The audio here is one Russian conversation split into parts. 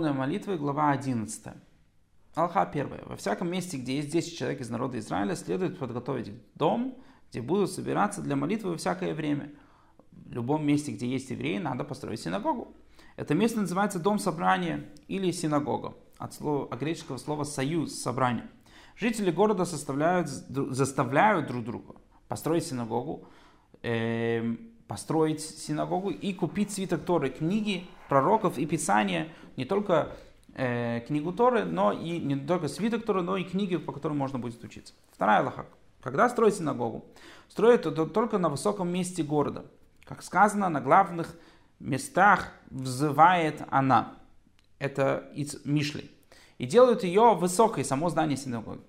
уголовной молитвы, глава 11. Алха 1. Во всяком месте, где есть 10 человек из народа Израиля, следует подготовить дом, где будут собираться для молитвы во всякое время. В любом месте, где есть евреи, надо построить синагогу. Это место называется дом собрания или синагога, от, слова, от греческого слова союз, собрание. Жители города составляют, заставляют друг друга построить синагогу, э, построить синагогу и купить свиток Торы, книги пророков и писания, не только э, книгу Торы, но и не только свиток Торы, но и книги, по которым можно будет учиться. Вторая лоха. Когда строят синагогу, строят это только на высоком месте города. Как сказано, на главных местах взывает она. Это из Мишли. И делают ее высокой, само здание синагоги.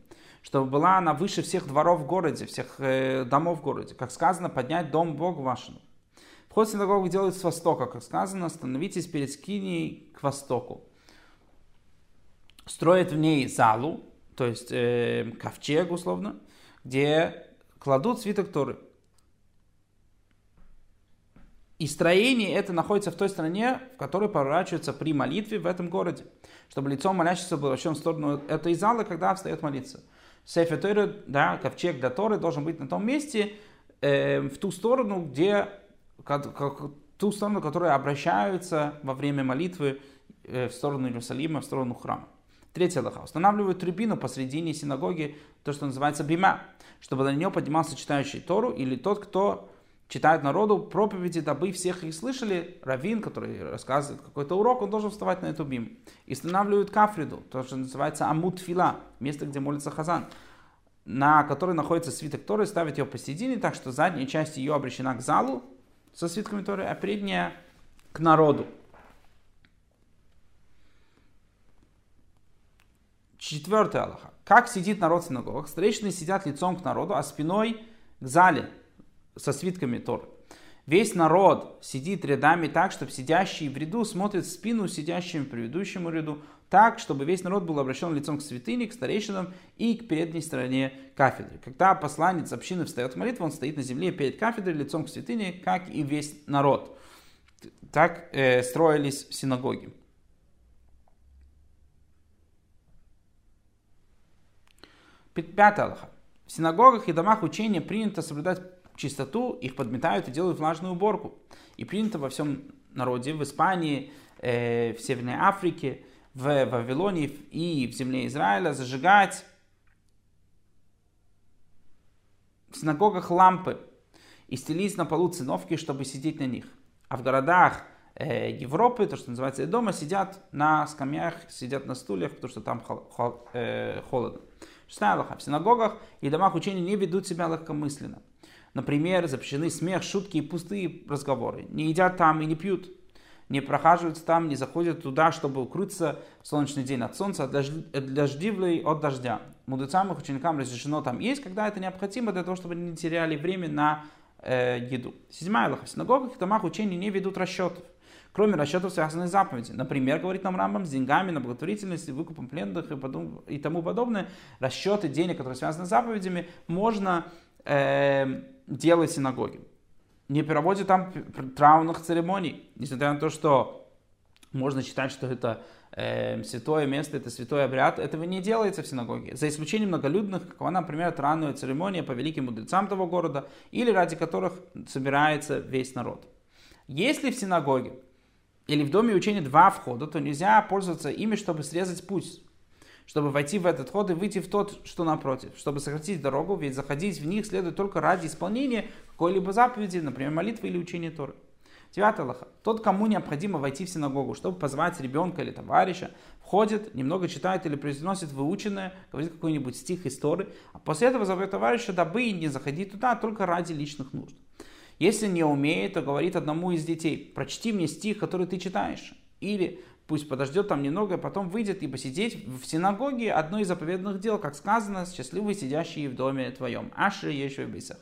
Чтобы была она выше всех дворов в городе, всех э, домов в городе. Как сказано, поднять дом Бога вашего. Вход в синагогу делают с востока. Как сказано, становитесь перед скиней к востоку. Строят в ней залу, то есть э, ковчег условно, где кладут свиток Торы. И строение это находится в той стране, в которой поворачивается при молитве в этом городе, чтобы лицо молящегося было обращено в сторону этой залы, когда встает молиться. Сейфер Торы, да, ковчег до Торы должен быть на том месте, э, в ту сторону, где, как, как, ту сторону, которая обращаются во время молитвы э, в сторону Иерусалима, в сторону храма. Третья лоха. Устанавливают трибину посредине синагоги, то, что называется бима, чтобы на нее поднимался читающий Тору или тот, кто читает народу проповеди, дабы всех их слышали. Равин, который рассказывает какой-то урок, он должен вставать на эту бим. И устанавливают кафриду, то, что называется амутфила, место, где молится хазан, на которой находится свиток Торы, ставят ее посередине, так что задняя часть ее обращена к залу со свитками Торы, а передняя к народу. Четвертый Аллаха. Как сидит народ в синагогах? Старейшины сидят лицом к народу, а спиной к зале, со свитками Торы. Весь народ сидит рядами так, чтобы сидящий в ряду смотрит в спину сидящим в предыдущему ряду, так, чтобы весь народ был обращен лицом к святыне, к старейшинам и к передней стороне кафедры. Когда посланец общины встает в молитву, он стоит на земле перед кафедрой лицом к святыне, как и весь народ. Так э, строились синагоги. Пятая Аллаха. В синагогах и домах учения принято соблюдать чистоту, их подметают и делают влажную уборку. И принято во всем народе, в Испании, э, в Северной Африке, в Вавилоне и в земле Израиля зажигать в синагогах лампы и стелить на полу циновки, чтобы сидеть на них. А в городах э, Европы, то, что называется дома, сидят на скамьях, сидят на стульях, потому что там хол, хол, э, холодно. Шестая лоха. В синагогах и домах учения не ведут себя легкомысленно. Например, запрещены смех, шутки и пустые разговоры. Не едят там и не пьют. Не прохаживаются там, не заходят туда, чтобы укрыться в солнечный день от солнца, дождливый от дождя. Мудрецам и ученикам разрешено там есть, когда это необходимо для того, чтобы не теряли время на э, еду. Седьмая лоха. В синагогах и домах учения не ведут расчетов кроме расчетов, связанных с заповедью. Например, говорит нам Рамбам, с деньгами на благотворительность, выкупом пленных и, подум, и тому подобное, расчеты денег, которые связаны с заповедями, можно э, делать синагоги. Не проводят там траурных церемоний, несмотря на то, что можно считать, что это э, святое место, это святой обряд, этого не делается в синагоге. За исключением многолюдных, какова, например, траурная церемония по великим мудрецам того города, или ради которых собирается весь народ. Если в синагоге или в доме учения два входа, то нельзя пользоваться ими, чтобы срезать путь чтобы войти в этот ход и выйти в тот, что напротив, чтобы сократить дорогу, ведь заходить в них следует только ради исполнения какой-либо заповеди, например, молитвы или учения Торы. Девятый Аллаха. Тот, кому необходимо войти в синагогу, чтобы позвать ребенка или товарища, входит, немного читает или произносит выученное, говорит какой-нибудь стих из Торы, а после этого зовет товарища, дабы не заходить туда только ради личных нужд. Если не умеет, то говорит одному из детей, прочти мне стих, который ты читаешь. Или пусть подождет там немного, а потом выйдет и посидеть в синагоге одно из заповедных дел, как сказано, счастливый сидящий в доме твоем. Аши еще бисах.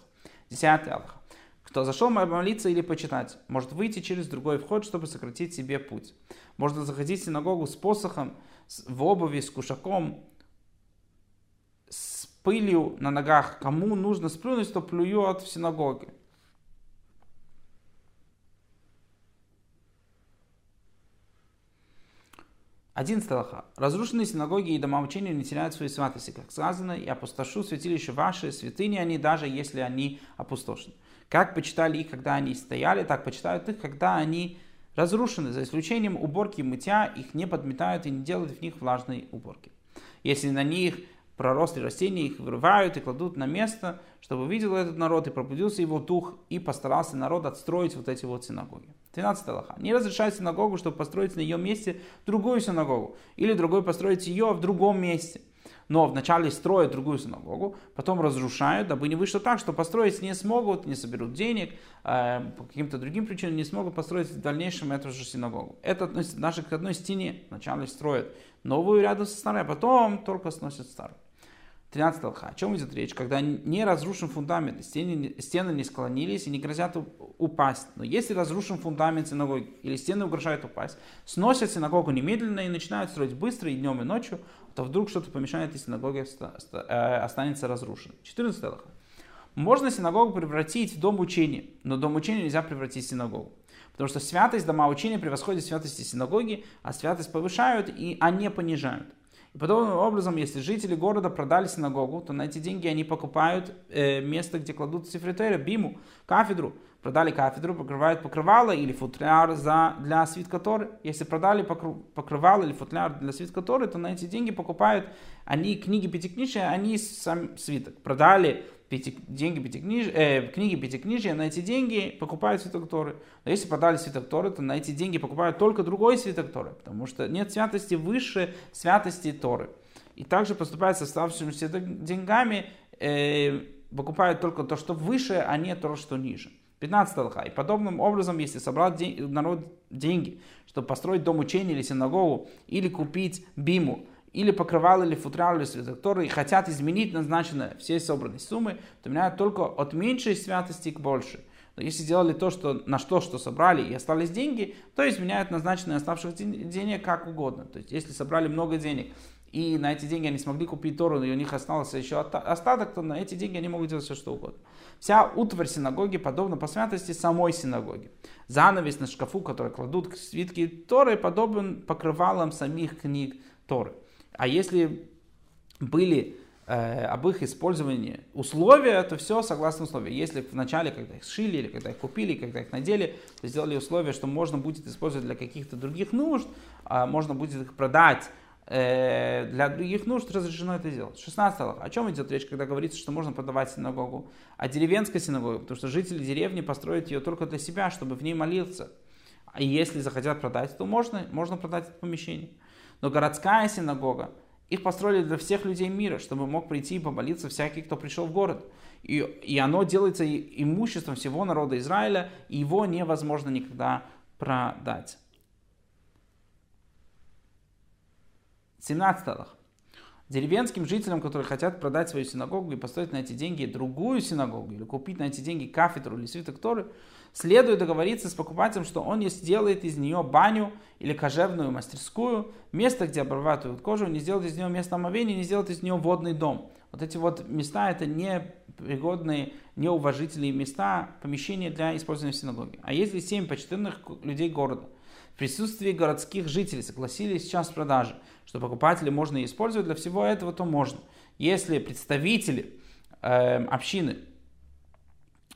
Десятый алх. Кто зашел молиться или почитать, может выйти через другой вход, чтобы сократить себе путь. Можно заходить в синагогу с посохом, в обуви, с кушаком, с пылью на ногах. Кому нужно сплюнуть, то плюет в синагоге. 11 Аллаха. Разрушенные синагоги и дома учения не теряют свои святости, как сказано, и опустошу святилища ваши, святыни они, даже если они опустошены. Как почитали их, когда они стояли, так почитают их, когда они разрушены, за исключением уборки и мытья, их не подметают и не делают в них влажной уборки. Если на них проросли растения, их вырывают и кладут на место, чтобы увидел этот народ и пробудился его дух, и постарался народ отстроить вот эти вот синагоги. 13 Аллаха. Не разрешает синагогу, чтобы построить на ее месте другую синагогу, или другой построить ее в другом месте но вначале строят другую синагогу, потом разрушают, дабы не вышло так, что построить не смогут, не соберут денег, э, по каким-то другим причинам не смогут построить в дальнейшем эту же синагогу. Это относится даже к одной стене. Вначале строят новую рядом со старой, а потом только сносят старую. 13 алха. О чем идет речь? Когда не разрушен фундамент, стены, стены не склонились и не грозят упасть. Но если разрушен фундамент синагоги или стены угрожают упасть, сносят синагогу немедленно и начинают строить быстро и днем и ночью, то вдруг что-то помешает, и синагога э, останется разрушенной. 14 Аллаха. Можно синагогу превратить в дом учения, но дом учения нельзя превратить в синагогу. Потому что святость дома учения превосходит святости синагоги, а святость повышают, и они понижают. И подобным образом, если жители города продали синагогу, то на эти деньги они покупают э, место, где кладут сифритера, биму, кафедру. Продали кафедру, покрывают покрывало или футляр за, для свитка Торы. Если продали покрывало или футляр для свитка Торы, то на эти деньги покупают они книги пятикнижия, они сам свиток. Продали пяти, деньги пятикниж, э, книги пятикнижия, на эти деньги покупают свиток Торы. Но если продали свиток Торы, то на эти деньги покупают только другой свиток Торы, потому что нет святости выше святости Торы. И также поступают с оставшимися деньгами, э, покупают только то, что выше, а не то, что ниже. 15 алха. И подобным образом, если собрал день, народ деньги, чтобы построить дом учения или синагогу, или купить биму, или покрывал, или футляр, или свиток, которые хотят изменить назначенные все собранные суммы, то меняют только от меньшей святости к большей. Но если сделали то, что, на что, что собрали и остались деньги, то изменяют назначенные оставшихся денег как угодно. То есть если собрали много денег, и на эти деньги они смогли купить Тору, и у них остался еще остаток, то на эти деньги они могут делать все, что угодно. Вся утварь синагоги подобна по святости самой синагоги. Занавес на шкафу, который кладут свитки Торы, подобен покрывалам самих книг Торы. А если были э, об их использовании условия, то все согласно условиям. Если вначале, когда их сшили, или когда их купили, когда их надели, то сделали условия, что можно будет использовать для каких-то других нужд, а можно будет их продать э, для других нужд, разрешено это делать. 16 Аллах. О чем идет речь, когда говорится, что можно продавать синагогу? О деревенской синагоге, потому что жители деревни построят ее только для себя, чтобы в ней молиться. А если захотят продать, то можно, можно продать это помещение. Но городская синагога, их построили для всех людей мира, чтобы мог прийти и помолиться всякий, кто пришел в город. И, и оно делается имуществом всего народа Израиля, и его невозможно никогда продать. 17 Аллах. Деревенским жителям, которые хотят продать свою синагогу и построить на эти деньги другую синагогу, или купить на эти деньги кафедру или свиток Торы, следует договориться с покупателем, что он не сделает из нее баню или кожевную мастерскую, место, где обрабатывают кожу, не сделает из нее место омовения, не сделает из нее водный дом. Вот эти вот места это не пригодные, неуважительные места, помещения для использования в синагоге. А если семь почтенных людей города в присутствии городских жителей согласились сейчас продажи, что покупатели можно использовать для всего этого, то можно. Если представители э, общины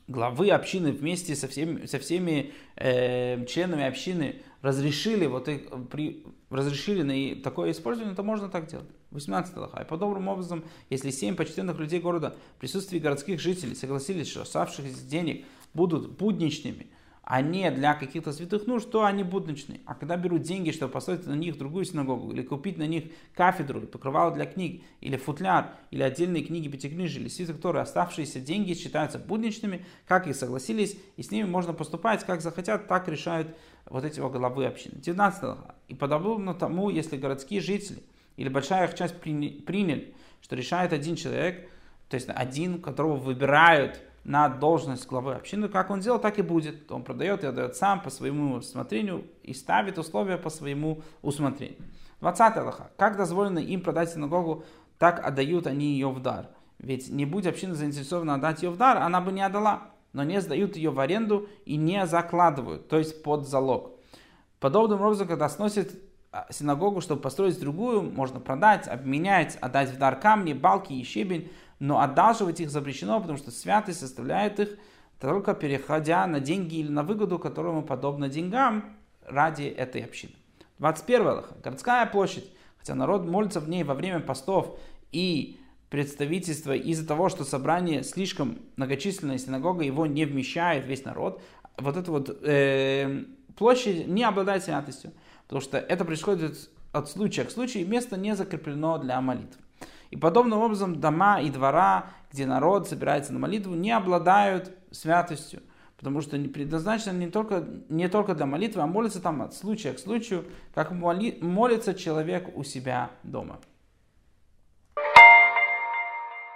главы общины вместе со всеми, со всеми э, членами общины разрешили, вот их, при, разрешили на такое использование, то можно так делать. 18 Аллаха. И подобным образом, если семь почтенных людей города в присутствии городских жителей согласились, что оставшихся денег будут будничными, а не для каких-то святых нужд, то они будничные. А когда берут деньги, чтобы построить на них другую синагогу, или купить на них кафедру, или покрывало для книг, или футляр, или отдельные книги пятикнижия, или свиток Торы, оставшиеся деньги считаются будничными, как и согласились, и с ними можно поступать, как захотят, так решают вот эти главы общины. 19 И подобно тому, если городские жители или большая их часть приняли, что решает один человек, то есть один, которого выбирают на должность главы общины, как он делал, так и будет. Он продает и отдает сам по своему усмотрению и ставит условия по своему усмотрению. 20 Аллаха. Как дозволено им продать синагогу, так отдают они ее в дар. Ведь не будь община заинтересована отдать ее в дар, она бы не отдала. Но не сдают ее в аренду и не закладывают, то есть под залог. Подобным образом, когда сносят а, синагогу, чтобы построить другую, можно продать, обменять, отдать в дар камни, балки и щебень, но одалживать их запрещено, потому что святость составляет их только переходя на деньги или на выгоду, которому подобно деньгам ради этой общины. 21 Аллаха. Городская площадь, хотя народ молится в ней во время постов и представительства из-за того, что собрание слишком многочисленная синагога его не вмещает весь народ, вот эта вот э, площадь не обладает святостью, потому что это происходит от случая к случаю, и место не закреплено для молитв. И подобным образом дома и двора, где народ собирается на молитву, не обладают святостью, потому что предназначено не только, не только для молитвы, а молится там от случая к случаю, как моли, молится человек у себя дома.